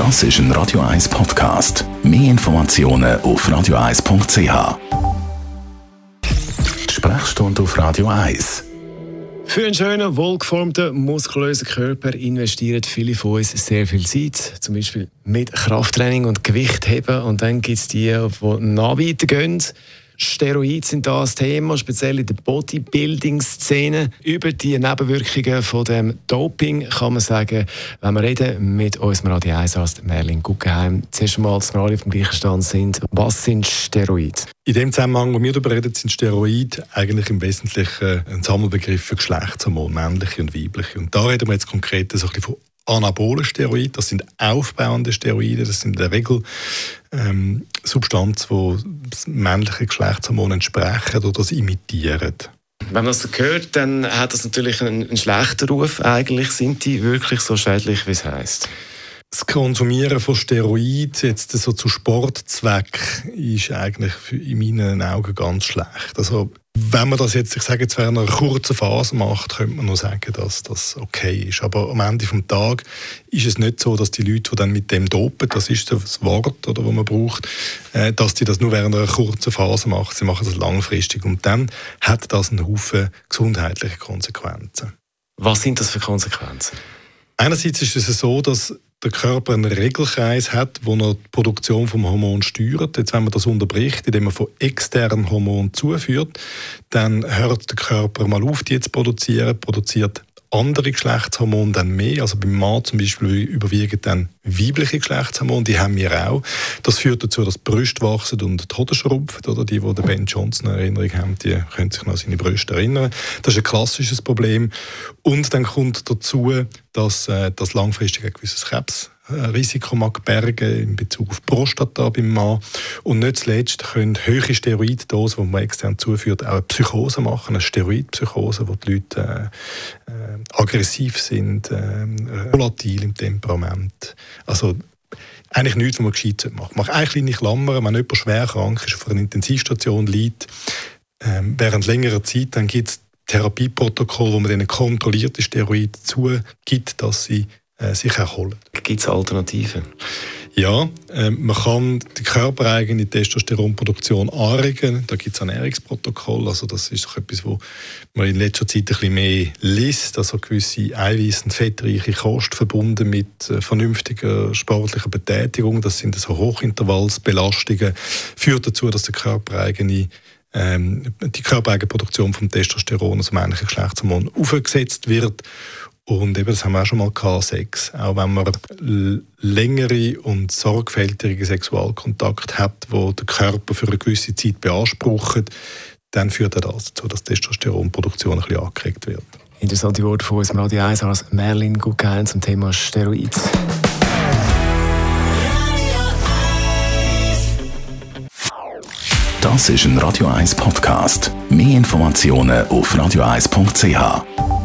Das ist ein Radio 1 Podcast. Mehr Informationen auf radio1.ch. Die Sprechstunde auf Radio 1. Für einen schönen, wohlgeformten, muskulösen Körper investieren viele von uns sehr viel Zeit. Zum Beispiel mit Krafttraining und Gewichtheben. Und dann gibt es die, die nachweiter gehen. Steroide sind da das Thema, speziell in der Bodybuilding-Szene. Über die Nebenwirkungen von dem Doping kann man sagen, wenn wir reden mit unserem Radio 1 Arzt Merlin Guggenheim, zuerst einmal, dass wir alle auf dem gleichen Stand sind. Was sind Steroide? In dem Zusammenhang, wo wir darüber reden, sind Steroide eigentlich im Wesentlichen ein Sammelbegriff für Geschlechtshormone, männliche und weibliche. Und da reden wir jetzt konkret so ein bisschen von anabole Steroide, das sind aufbauende Steroide, das sind in der Regel ähm, Substanzen, die männlichen Geschlechtshormonen entsprechen oder das imitieren. Wenn man das so hört, dann hat das natürlich einen, einen schlechten Ruf. Eigentlich sind die wirklich so schädlich, wie es heißt. Das Konsumieren von Steroiden jetzt so zu Sportzweck ist eigentlich in meinen Augen ganz schlecht. Also wenn man das jetzt, ich sage jetzt, während einer kurzen Phase macht, könnte man nur sagen, dass das okay ist. Aber am Ende des Tages ist es nicht so, dass die Leute, die dann mit dem dopen, das ist das Wort, oder, das man braucht, äh, dass die das nur während einer kurzen Phase machen. Sie machen das langfristig. Und dann hat das einen Haufen gesundheitliche Konsequenzen. Was sind das für Konsequenzen? Einerseits ist es so, dass der Körper einen Regelkreis hat, wo er die Produktion vom Hormon steuert. Jetzt, wenn man das unterbricht, indem man von externen Hormonen zuführt, dann hört der Körper mal auf, die zu produzieren, produziert andere Geschlechtshormone dann mehr. Also beim Mann zum Beispiel überwiegen dann weibliche Geschlechtshormone, die haben wir auch. Das führt dazu, dass die Brüste wachsen und die Hoden schrumpfen. Oder die, die Ben Johnson eine Erinnerung haben, die können sich noch an seine Brüste erinnern. Das ist ein klassisches Problem. Und dann kommt dazu, dass äh, das langfristig ein gewisses Krebs Risiko mag bergen in Bezug auf Prostata beim Mann. Und nicht zuletzt können hohe Steroiddosen, die man extern zuführt, auch eine Psychose machen, eine Steroidpsychose, wo die Leute äh, äh, aggressiv sind, äh, volatil im Temperament. Also eigentlich nichts, was man gescheit machen sollte. Eine kleine Klammer, wenn jemand schwer krank ist, auf einer Intensivstation liegt, äh, während längerer Zeit, dann gibt es Therapieprotokoll, wo man denen kontrollierte Steroide zugibt, dass sie äh, sich erholen. Gibt es Alternativen? Ja, äh, man kann die körpereigene Testosteronproduktion anregen. Da gibt es Ernährungsprotokoll. Also das ist doch etwas, wo man in letzter Zeit ein bisschen mehr liest. Also gewisse eiweiß- und fettreiche Kost verbunden mit äh, vernünftiger sportlicher Betätigung. Das sind so Hochintervallsbelastungen. Führt dazu, dass der körpereigene ähm, die körpereigene Produktion von Testosteron, also männlichen Geschlechtshormon, aufgesetzt wird. Und eben, das haben wir auch schon mal gehabt, Sex. Auch wenn man längere und sorgfältige Sexualkontakt hat, wo der Körper für eine gewisse Zeit beansprucht, dann führt das dazu, dass die Testosteronproduktion ein bisschen angeregt wird. Interessante Worte von unserem Radio 1 als Merlin Guggenheim zum Thema Steroid. Das ist ein Radio 1 Podcast. Mehr Informationen auf radio1.ch.